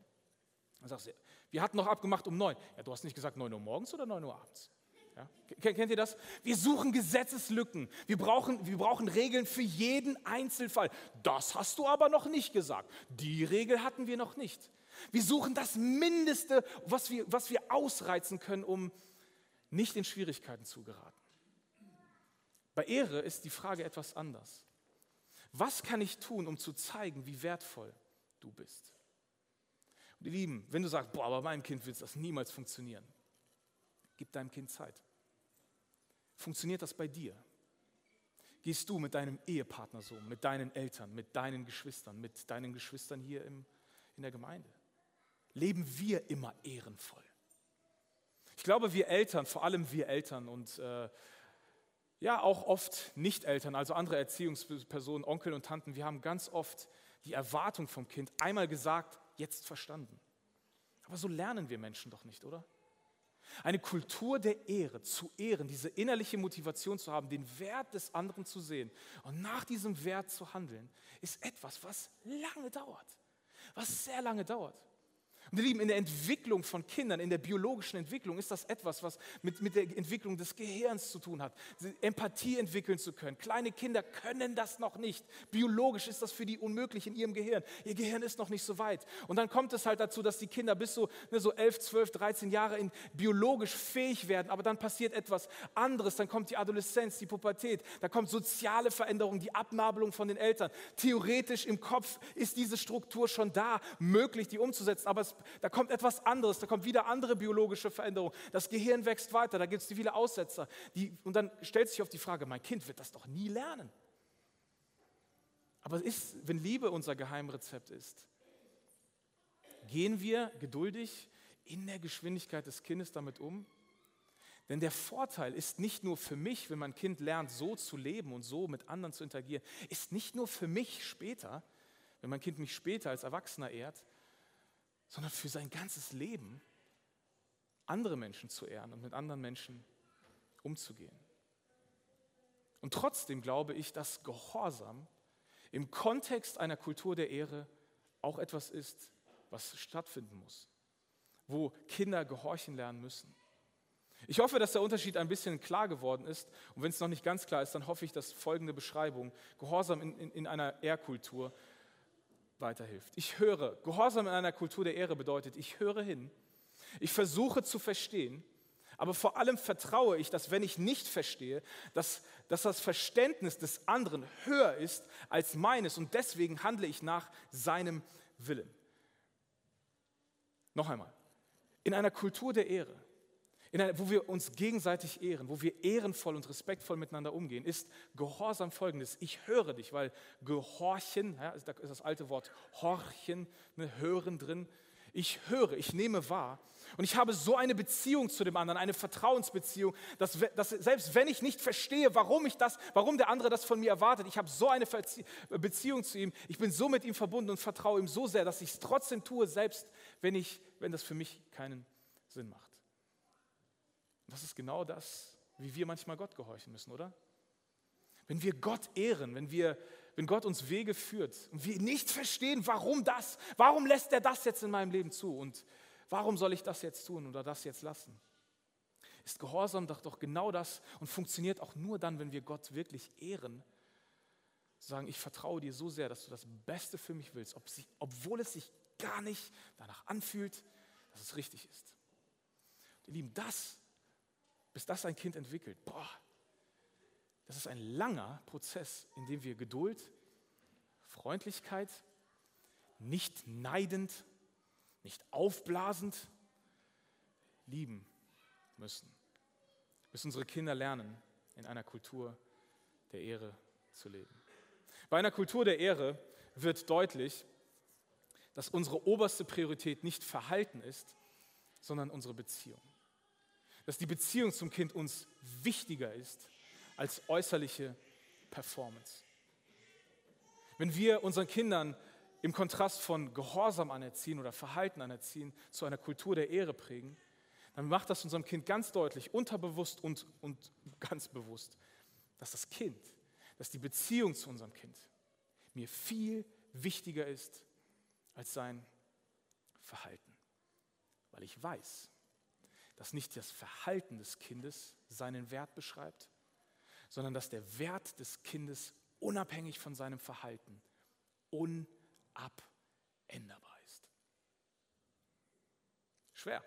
Dann sagst du, wir hatten noch abgemacht um 9. Ja, du hast nicht gesagt 9 Uhr morgens oder 9 Uhr abends. Ja? Kennt ihr das? Wir suchen Gesetzeslücken. Wir brauchen, wir brauchen Regeln für jeden Einzelfall. Das hast du aber noch nicht gesagt. Die Regel hatten wir noch nicht. Wir suchen das Mindeste, was wir, was wir ausreizen können, um nicht in Schwierigkeiten zu geraten. Bei Ehre ist die Frage etwas anders. Was kann ich tun, um zu zeigen, wie wertvoll du bist? Und ihr Lieben, wenn du sagst, boah, aber meinem Kind wird das niemals funktionieren, gib deinem Kind Zeit. Funktioniert das bei dir? Gehst du mit deinem Ehepartner so, mit deinen Eltern, mit deinen Geschwistern, mit deinen Geschwistern hier im, in der Gemeinde? Leben wir immer ehrenvoll? Ich glaube, wir Eltern, vor allem wir Eltern und äh, ja auch oft Nicht-Eltern, also andere Erziehungspersonen, Onkel und Tanten, wir haben ganz oft die Erwartung vom Kind einmal gesagt, jetzt verstanden. Aber so lernen wir Menschen doch nicht, oder? Eine Kultur der Ehre, zu ehren, diese innerliche Motivation zu haben, den Wert des anderen zu sehen und nach diesem Wert zu handeln, ist etwas, was lange dauert, was sehr lange dauert. Ihr Lieben, in der Entwicklung von Kindern, in der biologischen Entwicklung ist das etwas, was mit, mit der Entwicklung des Gehirns zu tun hat. Empathie entwickeln zu können. Kleine Kinder können das noch nicht. Biologisch ist das für die unmöglich in ihrem Gehirn. Ihr Gehirn ist noch nicht so weit. Und dann kommt es halt dazu, dass die Kinder bis so, ne, so 11, 12, 13 Jahre in biologisch fähig werden. Aber dann passiert etwas anderes. Dann kommt die Adoleszenz, die Pubertät. Da kommt soziale Veränderung, die Abnabelung von den Eltern. Theoretisch im Kopf ist diese Struktur schon da, möglich, die umzusetzen. Aber es da kommt etwas anderes, da kommt wieder andere biologische Veränderungen. Das Gehirn wächst weiter, da gibt es viele Aussetzer. Die, und dann stellt sich auf die Frage, mein Kind wird das doch nie lernen. Aber ist, wenn Liebe unser Geheimrezept ist, gehen wir geduldig in der Geschwindigkeit des Kindes damit um? Denn der Vorteil ist nicht nur für mich, wenn mein Kind lernt, so zu leben und so mit anderen zu interagieren, ist nicht nur für mich später, wenn mein Kind mich später als Erwachsener ehrt, sondern für sein ganzes Leben, andere Menschen zu ehren und mit anderen Menschen umzugehen. Und trotzdem glaube ich, dass Gehorsam im Kontext einer Kultur der Ehre auch etwas ist, was stattfinden muss, wo Kinder gehorchen lernen müssen. Ich hoffe, dass der Unterschied ein bisschen klar geworden ist. Und wenn es noch nicht ganz klar ist, dann hoffe ich, dass folgende Beschreibung, Gehorsam in, in, in einer Ehrkultur, weiterhilft. Ich höre. Gehorsam in einer Kultur der Ehre bedeutet, ich höre hin. Ich versuche zu verstehen. Aber vor allem vertraue ich, dass wenn ich nicht verstehe, dass, dass das Verständnis des anderen höher ist als meines und deswegen handle ich nach seinem Willen. Noch einmal, in einer Kultur der Ehre einer, wo wir uns gegenseitig ehren, wo wir ehrenvoll und respektvoll miteinander umgehen, ist Gehorsam folgendes. Ich höre dich, weil Gehorchen, ja, da ist das alte Wort Horchen, ne, Hören drin. Ich höre, ich nehme wahr. Und ich habe so eine Beziehung zu dem anderen, eine Vertrauensbeziehung, dass, dass, selbst wenn ich nicht verstehe, warum ich das, warum der andere das von mir erwartet, ich habe so eine Beziehung zu ihm, ich bin so mit ihm verbunden und vertraue ihm so sehr, dass ich es trotzdem tue, selbst wenn, ich, wenn das für mich keinen Sinn macht. Das ist genau das, wie wir manchmal Gott gehorchen müssen, oder? Wenn wir Gott ehren, wenn, wir, wenn Gott uns Wege führt und wir nicht verstehen, warum das, warum lässt er das jetzt in meinem Leben zu und warum soll ich das jetzt tun oder das jetzt lassen? Ist Gehorsam doch, doch genau das und funktioniert auch nur dann, wenn wir Gott wirklich ehren. Sagen, ich vertraue dir so sehr, dass du das Beste für mich willst, ob sie, obwohl es sich gar nicht danach anfühlt, dass es richtig ist. Ihr Lieben, das bis das ein Kind entwickelt. Boah, das ist ein langer Prozess, in dem wir Geduld, Freundlichkeit, nicht neidend, nicht aufblasend lieben müssen. Bis unsere Kinder lernen, in einer Kultur der Ehre zu leben. Bei einer Kultur der Ehre wird deutlich, dass unsere oberste Priorität nicht Verhalten ist, sondern unsere Beziehung dass die Beziehung zum Kind uns wichtiger ist als äußerliche Performance. Wenn wir unseren Kindern im Kontrast von Gehorsam anerziehen oder Verhalten anerziehen, zu einer Kultur der Ehre prägen, dann macht das unserem Kind ganz deutlich, unterbewusst und, und ganz bewusst, dass das Kind, dass die Beziehung zu unserem Kind mir viel wichtiger ist als sein Verhalten. Weil ich weiß, dass nicht das Verhalten des Kindes seinen Wert beschreibt, sondern dass der Wert des Kindes unabhängig von seinem Verhalten unabänderbar ist. Schwer,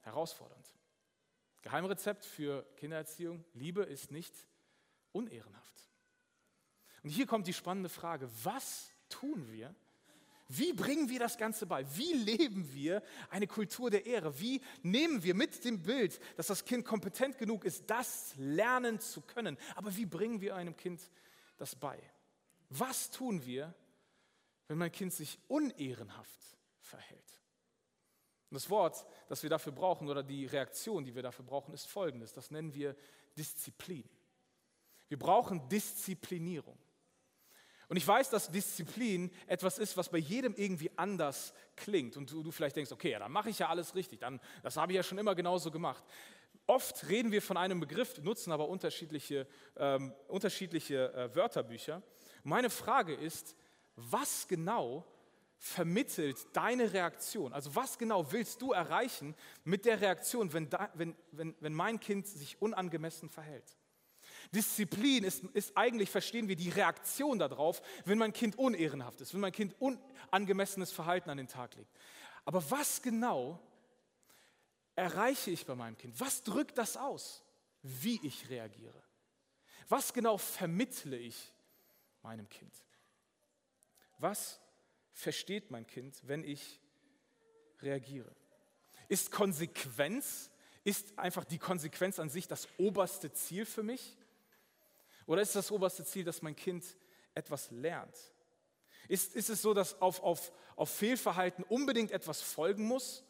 herausfordernd. Geheimrezept für Kindererziehung, Liebe ist nicht unehrenhaft. Und hier kommt die spannende Frage, was tun wir, wie bringen wir das Ganze bei? Wie leben wir eine Kultur der Ehre? Wie nehmen wir mit dem Bild, dass das Kind kompetent genug ist, das lernen zu können? Aber wie bringen wir einem Kind das bei? Was tun wir, wenn mein Kind sich unehrenhaft verhält? Und das Wort, das wir dafür brauchen oder die Reaktion, die wir dafür brauchen, ist folgendes. Das nennen wir Disziplin. Wir brauchen Disziplinierung. Und ich weiß, dass Disziplin etwas ist, was bei jedem irgendwie anders klingt. Und du, du vielleicht denkst, okay, ja, dann mache ich ja alles richtig, dann, das habe ich ja schon immer genauso gemacht. Oft reden wir von einem Begriff, nutzen aber unterschiedliche, ähm, unterschiedliche äh, Wörterbücher. Meine Frage ist, was genau vermittelt deine Reaktion? Also was genau willst du erreichen mit der Reaktion, wenn, da, wenn, wenn, wenn mein Kind sich unangemessen verhält? Disziplin ist, ist eigentlich, verstehen wir, die Reaktion darauf, wenn mein Kind unehrenhaft ist, wenn mein Kind unangemessenes Verhalten an den Tag legt. Aber was genau erreiche ich bei meinem Kind? Was drückt das aus, wie ich reagiere? Was genau vermittle ich meinem Kind? Was versteht mein Kind, wenn ich reagiere? Ist Konsequenz, ist einfach die Konsequenz an sich das oberste Ziel für mich? Oder ist das oberste Ziel, dass mein Kind etwas lernt? Ist, ist es so, dass auf, auf, auf Fehlverhalten unbedingt etwas folgen muss,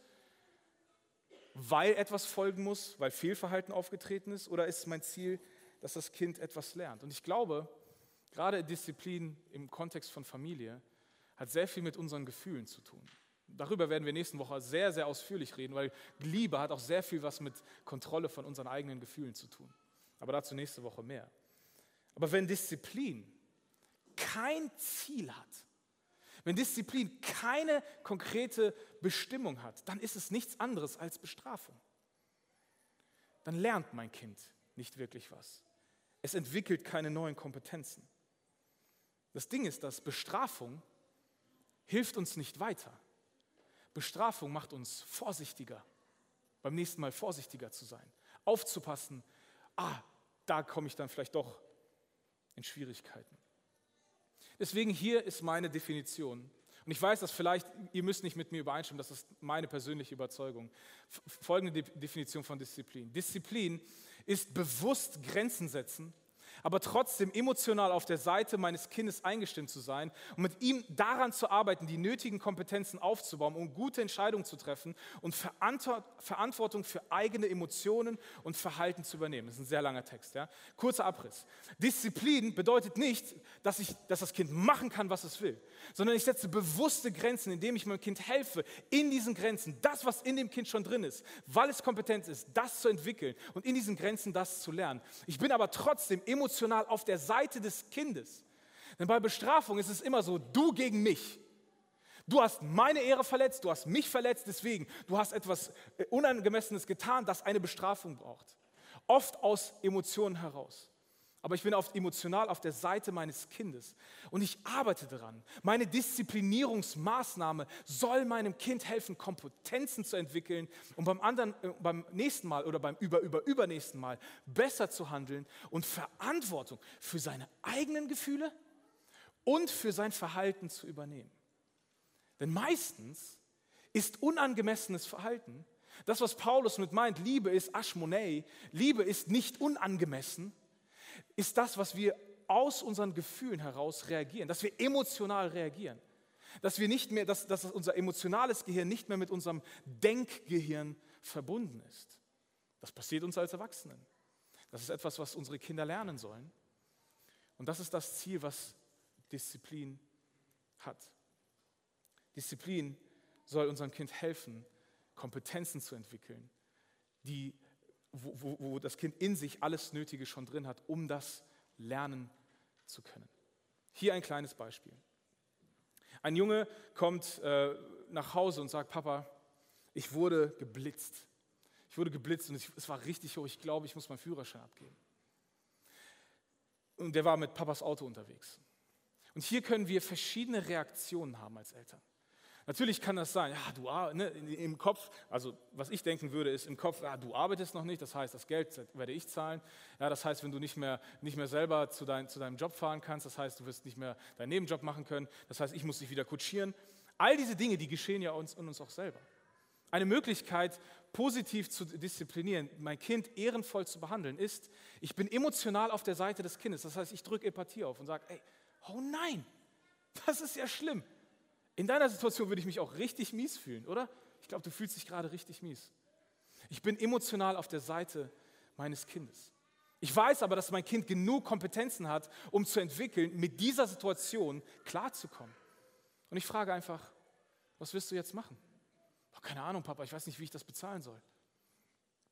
weil etwas folgen muss, weil Fehlverhalten aufgetreten ist? Oder ist mein Ziel, dass das Kind etwas lernt? Und ich glaube, gerade Disziplin im Kontext von Familie hat sehr viel mit unseren Gefühlen zu tun. Darüber werden wir nächste Woche sehr, sehr ausführlich reden, weil Liebe hat auch sehr viel was mit Kontrolle von unseren eigenen Gefühlen zu tun. Aber dazu nächste Woche mehr. Aber wenn Disziplin kein Ziel hat, wenn Disziplin keine konkrete Bestimmung hat, dann ist es nichts anderes als Bestrafung. Dann lernt mein Kind nicht wirklich was. Es entwickelt keine neuen Kompetenzen. Das Ding ist, dass Bestrafung hilft uns nicht weiter. Bestrafung macht uns vorsichtiger, beim nächsten Mal vorsichtiger zu sein, aufzupassen, ah, da komme ich dann vielleicht doch in Schwierigkeiten. Deswegen hier ist meine Definition. Und ich weiß, dass vielleicht, ihr müsst nicht mit mir übereinstimmen, das ist meine persönliche Überzeugung. Folgende Definition von Disziplin. Disziplin ist bewusst Grenzen setzen aber trotzdem emotional auf der Seite meines Kindes eingestimmt zu sein und mit ihm daran zu arbeiten, die nötigen Kompetenzen aufzubauen, um gute Entscheidungen zu treffen und Verantwortung für eigene Emotionen und Verhalten zu übernehmen. Das ist ein sehr langer Text. Ja? Kurzer Abriss. Disziplin bedeutet nicht, dass, ich, dass das Kind machen kann, was es will, sondern ich setze bewusste Grenzen, indem ich meinem Kind helfe, in diesen Grenzen, das, was in dem Kind schon drin ist, weil es kompetent ist, das zu entwickeln und in diesen Grenzen das zu lernen. Ich bin aber trotzdem emotional auf der Seite des Kindes. Denn bei Bestrafung ist es immer so, du gegen mich. Du hast meine Ehre verletzt, du hast mich verletzt, deswegen, du hast etwas äh, Unangemessenes getan, das eine Bestrafung braucht. Oft aus Emotionen heraus. Aber ich bin oft emotional auf der Seite meines Kindes und ich arbeite daran. Meine Disziplinierungsmaßnahme soll meinem Kind helfen, Kompetenzen zu entwickeln, um beim, anderen, äh, beim nächsten Mal oder beim über, über, übernächsten Mal besser zu handeln und Verantwortung für seine eigenen Gefühle und für sein Verhalten zu übernehmen. Denn meistens ist unangemessenes Verhalten, das was Paulus mit meint, Liebe ist Ashmonei, Liebe ist nicht unangemessen, ist das, was wir aus unseren Gefühlen heraus reagieren, dass wir emotional reagieren. Dass wir nicht mehr, dass, dass unser emotionales Gehirn nicht mehr mit unserem Denkgehirn verbunden ist. Das passiert uns als Erwachsenen. Das ist etwas, was unsere Kinder lernen sollen. Und das ist das Ziel, was Disziplin hat. Disziplin soll unserem Kind helfen, Kompetenzen zu entwickeln, die wo, wo, wo das Kind in sich alles Nötige schon drin hat, um das lernen zu können. Hier ein kleines Beispiel. Ein Junge kommt äh, nach Hause und sagt, Papa, ich wurde geblitzt. Ich wurde geblitzt und ich, es war richtig hoch. Ich glaube, ich muss meinen Führerschein abgeben. Und der war mit Papas Auto unterwegs. Und hier können wir verschiedene Reaktionen haben als Eltern. Natürlich kann das sein, ja, du ne, im Kopf, also was ich denken würde, ist im Kopf, ja, du arbeitest noch nicht, das heißt, das Geld werde ich zahlen. Ja, das heißt, wenn du nicht mehr, nicht mehr selber zu, dein, zu deinem Job fahren kannst, das heißt, du wirst nicht mehr deinen Nebenjob machen können, das heißt, ich muss dich wieder kutschieren. All diese Dinge, die geschehen ja uns und uns auch selber. Eine Möglichkeit, positiv zu disziplinieren, mein Kind ehrenvoll zu behandeln, ist, ich bin emotional auf der Seite des Kindes. Das heißt, ich drücke Empathie auf und sage, ey, oh nein, das ist ja schlimm. In deiner Situation würde ich mich auch richtig mies fühlen, oder? Ich glaube, du fühlst dich gerade richtig mies. Ich bin emotional auf der Seite meines Kindes. Ich weiß aber, dass mein Kind genug Kompetenzen hat, um zu entwickeln, mit dieser Situation klarzukommen. Und ich frage einfach, was wirst du jetzt machen? Boah, keine Ahnung, Papa, ich weiß nicht, wie ich das bezahlen soll.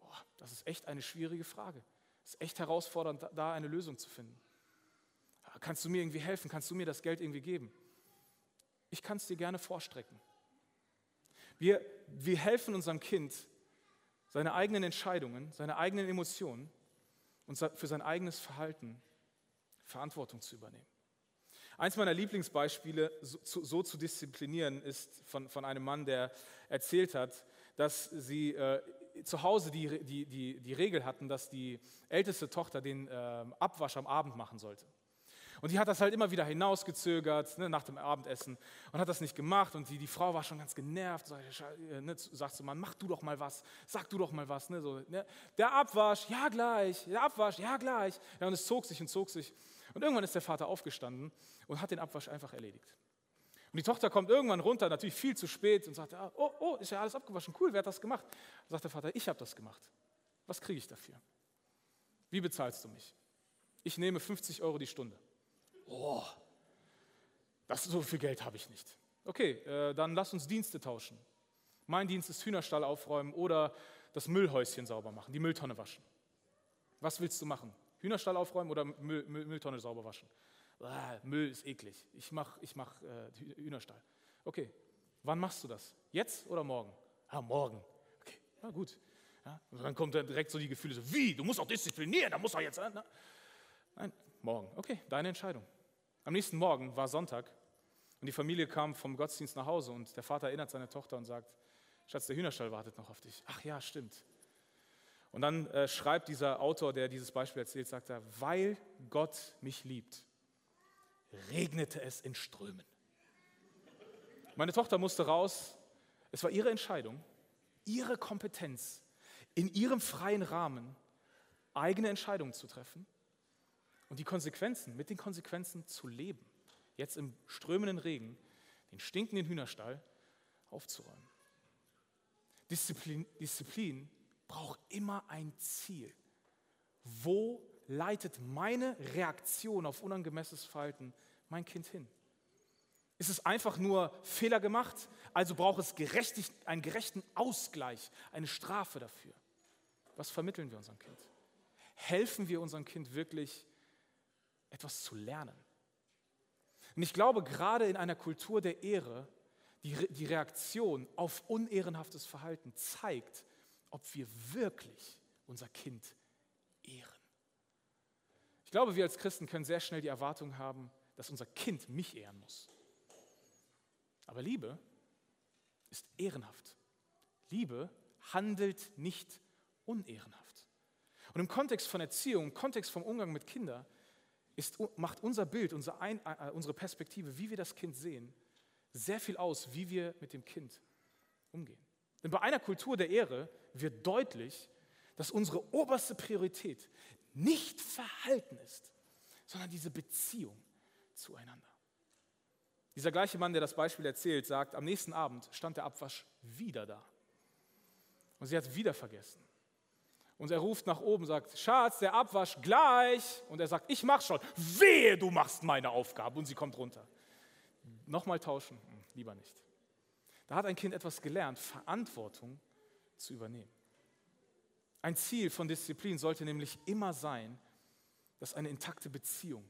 Boah, das ist echt eine schwierige Frage. Es ist echt herausfordernd, da eine Lösung zu finden. Kannst du mir irgendwie helfen? Kannst du mir das Geld irgendwie geben? Ich kann es dir gerne vorstrecken. Wir, wir helfen unserem Kind, seine eigenen Entscheidungen, seine eigenen Emotionen und für sein eigenes Verhalten Verantwortung zu übernehmen. Eins meiner Lieblingsbeispiele, so, so zu disziplinieren, ist von, von, einem Mann, der erzählt hat, dass sie äh, zu Hause die, die, die, die Regel hatten, dass die älteste Tochter den äh, Abwasch am Abend machen sollte. Und die hat das halt immer wieder hinausgezögert ne, nach dem Abendessen und hat das nicht gemacht. Und die, die Frau war schon ganz genervt, sagt, ne, sagt zu Mann, mach du doch mal was, sag du doch mal was. Ne, so, ne. Der Abwasch, ja gleich, der Abwasch, ja gleich. Ja, und es zog sich und zog sich. Und irgendwann ist der Vater aufgestanden und hat den Abwasch einfach erledigt. Und die Tochter kommt irgendwann runter, natürlich viel zu spät, und sagt, oh, oh, ist ja alles abgewaschen, cool, wer hat das gemacht? Und sagt der Vater, ich habe das gemacht. Was kriege ich dafür? Wie bezahlst du mich? Ich nehme 50 Euro die Stunde. Oh, das so viel Geld habe ich nicht. Okay, äh, dann lass uns Dienste tauschen. Mein Dienst ist Hühnerstall aufräumen oder das Müllhäuschen sauber machen, die Mülltonne waschen. Was willst du machen? Hühnerstall aufräumen oder Müll, Müll, Mülltonne sauber waschen? Ah, Müll ist eklig. Ich mache ich mach, äh, Hühnerstall. Okay, wann machst du das? Jetzt oder morgen? Ah, morgen. Okay, na gut. Ja, dann kommt dann direkt so die Gefühle so, wie, du musst auch disziplinieren, da muss auch jetzt. Na? Nein, morgen. Okay, deine Entscheidung. Am nächsten Morgen war Sonntag und die Familie kam vom Gottesdienst nach Hause und der Vater erinnert seine Tochter und sagt, Schatz, der Hühnerstall wartet noch auf dich. Ach ja, stimmt. Und dann äh, schreibt dieser Autor, der dieses Beispiel erzählt, sagt er, weil Gott mich liebt, regnete es in Strömen. Meine Tochter musste raus. Es war ihre Entscheidung, ihre Kompetenz, in ihrem freien Rahmen eigene Entscheidungen zu treffen und die Konsequenzen, mit den Konsequenzen zu leben. Jetzt im strömenden Regen, den stinkenden Hühnerstall aufzuräumen. Disziplin, Disziplin braucht immer ein Ziel. Wo leitet meine Reaktion auf unangemessenes Verhalten mein Kind hin? Ist es einfach nur Fehler gemacht, also braucht es gerechtig, einen gerechten Ausgleich, eine Strafe dafür? Was vermitteln wir unserem Kind? Helfen wir unserem Kind wirklich, etwas zu lernen? Und ich glaube, gerade in einer Kultur der Ehre, die, die Reaktion auf unehrenhaftes Verhalten zeigt, ob wir wirklich unser Kind ehren. Ich glaube, wir als Christen können sehr schnell die Erwartung haben, dass unser Kind mich ehren muss. Aber Liebe ist ehrenhaft. Liebe handelt nicht unehrenhaft. Und im Kontext von Erziehung, im Kontext vom Umgang mit Kindern, ist, macht unser Bild, unser Ein, äh, unsere Perspektive, wie wir das Kind sehen, sehr viel aus, wie wir mit dem Kind umgehen. Denn bei einer Kultur der Ehre wird deutlich, dass unsere oberste Priorität nicht Verhalten ist, sondern diese Beziehung zueinander. Dieser gleiche Mann, der das Beispiel erzählt, sagt, am nächsten Abend stand der Abwasch wieder da. Und sie hat wieder vergessen. Und er ruft nach oben, sagt, Schatz, der Abwasch gleich. Und er sagt, ich mach schon. Wehe, du machst meine Aufgabe. Und sie kommt runter. Nochmal tauschen? Hm, lieber nicht. Da hat ein Kind etwas gelernt, Verantwortung zu übernehmen. Ein Ziel von Disziplin sollte nämlich immer sein, dass eine intakte Beziehung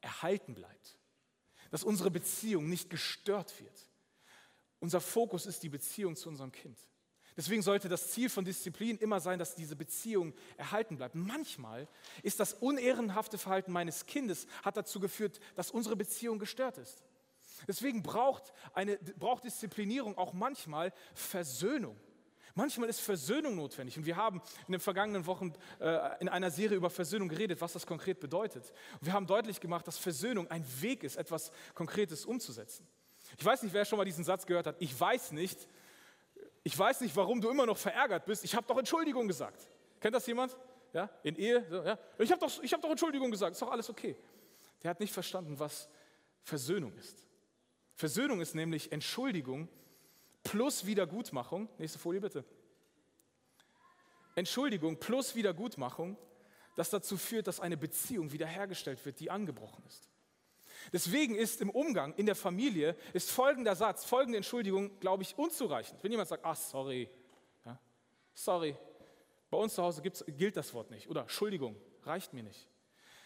erhalten bleibt, dass unsere Beziehung nicht gestört wird. Unser Fokus ist die Beziehung zu unserem Kind. Deswegen sollte das Ziel von Disziplin immer sein, dass diese Beziehung erhalten bleibt. Manchmal ist das unehrenhafte Verhalten meines Kindes hat dazu geführt, dass unsere Beziehung gestört ist. Deswegen braucht, eine, braucht Disziplinierung auch manchmal Versöhnung. Manchmal ist Versöhnung notwendig. Und wir haben in den vergangenen Wochen äh, in einer Serie über Versöhnung geredet, was das konkret bedeutet. Und wir haben deutlich gemacht, dass Versöhnung ein Weg ist, etwas Konkretes umzusetzen. Ich weiß nicht, wer schon mal diesen Satz gehört hat. Ich weiß nicht, ich weiß nicht, warum du immer noch verärgert bist. Ich habe doch Entschuldigung gesagt. Kennt das jemand? Ja, in Ehe? So, ja. Ich habe doch, hab doch Entschuldigung gesagt. Ist doch alles okay. Der hat nicht verstanden, was Versöhnung ist. Versöhnung ist nämlich Entschuldigung plus Wiedergutmachung. Nächste Folie bitte. Entschuldigung plus Wiedergutmachung, das dazu führt, dass eine Beziehung wiederhergestellt wird, die angebrochen ist. Deswegen ist im Umgang in der Familie ist folgender Satz, folgende Entschuldigung, glaube ich, unzureichend. Wenn jemand sagt, ach sorry, ja, sorry, bei uns zu Hause gilt das Wort nicht oder Entschuldigung, reicht mir nicht.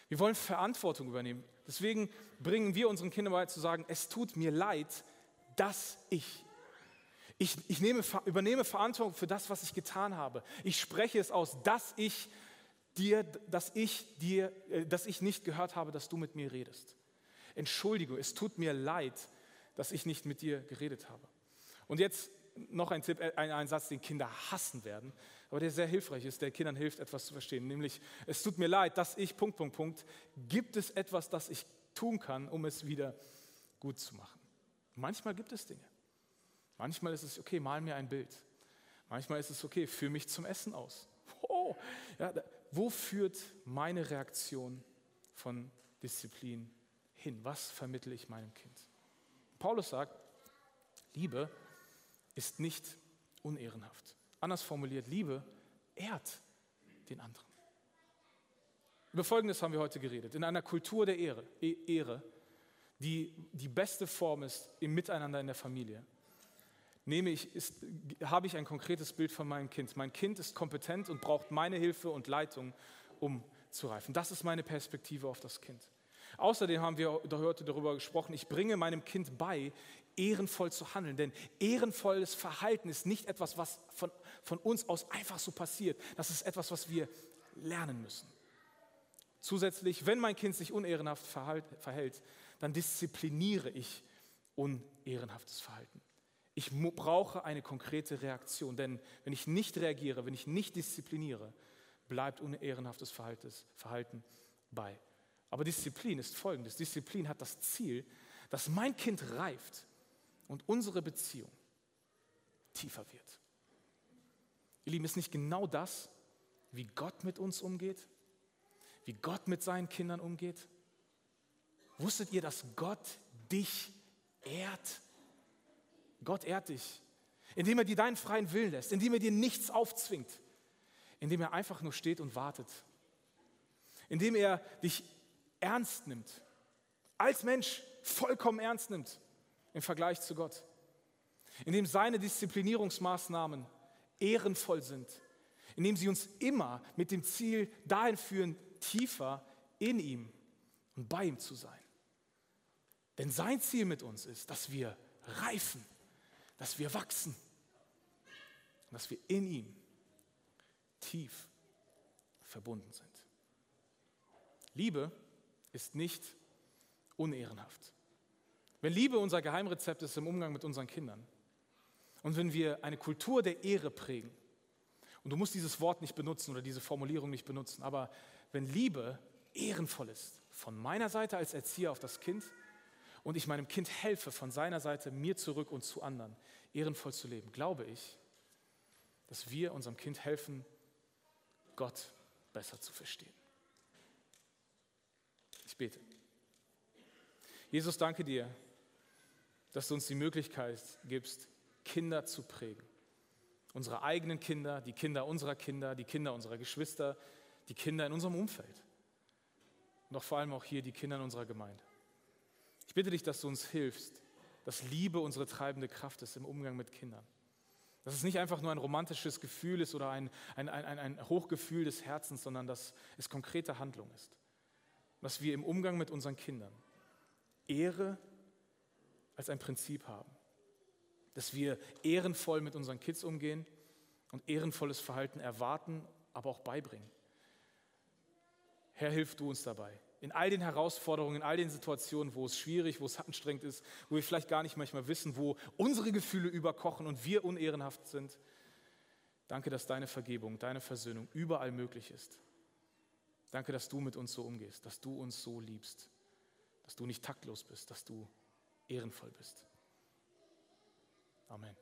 Wir wollen Verantwortung übernehmen. Deswegen bringen wir unseren Kindern bei zu sagen, es tut mir leid, dass ich ich, ich nehme, übernehme Verantwortung für das, was ich getan habe. Ich spreche es aus, dass ich dir, dass ich dir, äh, dass ich nicht gehört habe, dass du mit mir redest. Entschuldigung, es tut mir leid, dass ich nicht mit dir geredet habe. Und jetzt noch ein Tipp, ein, ein Satz, den Kinder hassen werden, aber der sehr hilfreich ist, der Kindern hilft, etwas zu verstehen. Nämlich, es tut mir leid, dass ich, Punkt, Punkt, Punkt, gibt es etwas, das ich tun kann, um es wieder gut zu machen? Manchmal gibt es Dinge. Manchmal ist es, okay, mal mir ein Bild. Manchmal ist es, okay, führe mich zum Essen aus. Oh, ja, wo führt meine Reaktion von Disziplin hin? Was vermittle ich meinem Kind? Paulus sagt, Liebe ist nicht unehrenhaft. Anders formuliert, Liebe ehrt den anderen. Über Folgendes haben wir heute geredet. In einer Kultur der Ehre, e-, Ehre die die beste Form ist im Miteinander in der Familie, nehme ich, ist, habe ich ein konkretes Bild von meinem Kind. Mein Kind ist kompetent und braucht meine Hilfe und Leitung, um zu reifen. Das ist meine Perspektive auf das Kind. Außerdem haben wir heute darüber gesprochen, ich bringe meinem Kind bei, ehrenvoll zu handeln. Denn ehrenvolles Verhalten ist nicht etwas, was von, von uns aus einfach so passiert. Das ist etwas, was wir lernen müssen. Zusätzlich, wenn mein Kind sich unehrenhaft verhält, dann diszipliniere ich unehrenhaftes Verhalten. Ich brauche eine konkrete Reaktion, denn wenn ich nicht reagiere, wenn ich nicht diszipliniere, bleibt unehrenhaftes Verhalten bei. Aber Disziplin ist folgendes. Disziplin hat das Ziel, dass mein Kind reift und unsere Beziehung tiefer wird. Ihr Lieben, ist nicht genau das, wie Gott mit uns umgeht? Wie Gott mit seinen Kindern umgeht? Wusstet ihr, dass Gott dich ehrt? Gott ehrt dich, indem er dir deinen freien Willen lässt, indem er dir nichts aufzwingt, indem er einfach nur steht und wartet, indem er dich ernst nimmt, als Mensch vollkommen ernst nimmt im Vergleich zu Gott, indem seine Disziplinierungsmaßnahmen ehrenvoll sind, indem sie uns immer mit dem Ziel dahin führen, tiefer in ihm und bei ihm zu sein. Denn sein Ziel mit uns ist, dass wir reifen, dass wir wachsen, dass wir in ihm tief verbunden sind. Liebe ist nicht unehrenhaft. Wenn Liebe unser Geheimrezept ist im Umgang mit unseren Kindern und wenn wir eine Kultur der Ehre prägen, und du musst dieses Wort nicht benutzen oder diese Formulierung nicht benutzen, aber wenn Liebe ehrenvoll ist, von meiner Seite als Erzieher auf das Kind und ich meinem Kind helfe, von seiner Seite mir zurück und zu anderen ehrenvoll zu leben, glaube ich, dass wir unserem Kind helfen, Gott besser zu verstehen. Ich bete. Jesus, danke dir, dass du uns die Möglichkeit gibst, Kinder zu prägen. Unsere eigenen Kinder, die Kinder unserer Kinder, die Kinder unserer Geschwister, die Kinder in unserem Umfeld. Noch vor allem auch hier die Kinder in unserer Gemeinde. Ich bitte dich, dass du uns hilfst, dass Liebe unsere treibende Kraft ist im Umgang mit Kindern. Dass es nicht einfach nur ein romantisches Gefühl ist oder ein, ein, ein, ein Hochgefühl des Herzens, sondern dass es konkrete Handlung ist. Dass wir im Umgang mit unseren Kindern Ehre als ein Prinzip haben. Dass wir ehrenvoll mit unseren Kids umgehen und ehrenvolles Verhalten erwarten, aber auch beibringen. Herr, hilf du uns dabei. In all den Herausforderungen, in all den Situationen, wo es schwierig, wo es anstrengend ist, wo wir vielleicht gar nicht manchmal wissen, wo unsere Gefühle überkochen und wir unehrenhaft sind. Danke, dass deine Vergebung, deine Versöhnung überall möglich ist. Danke, dass du mit uns so umgehst, dass du uns so liebst, dass du nicht taktlos bist, dass du ehrenvoll bist. Amen.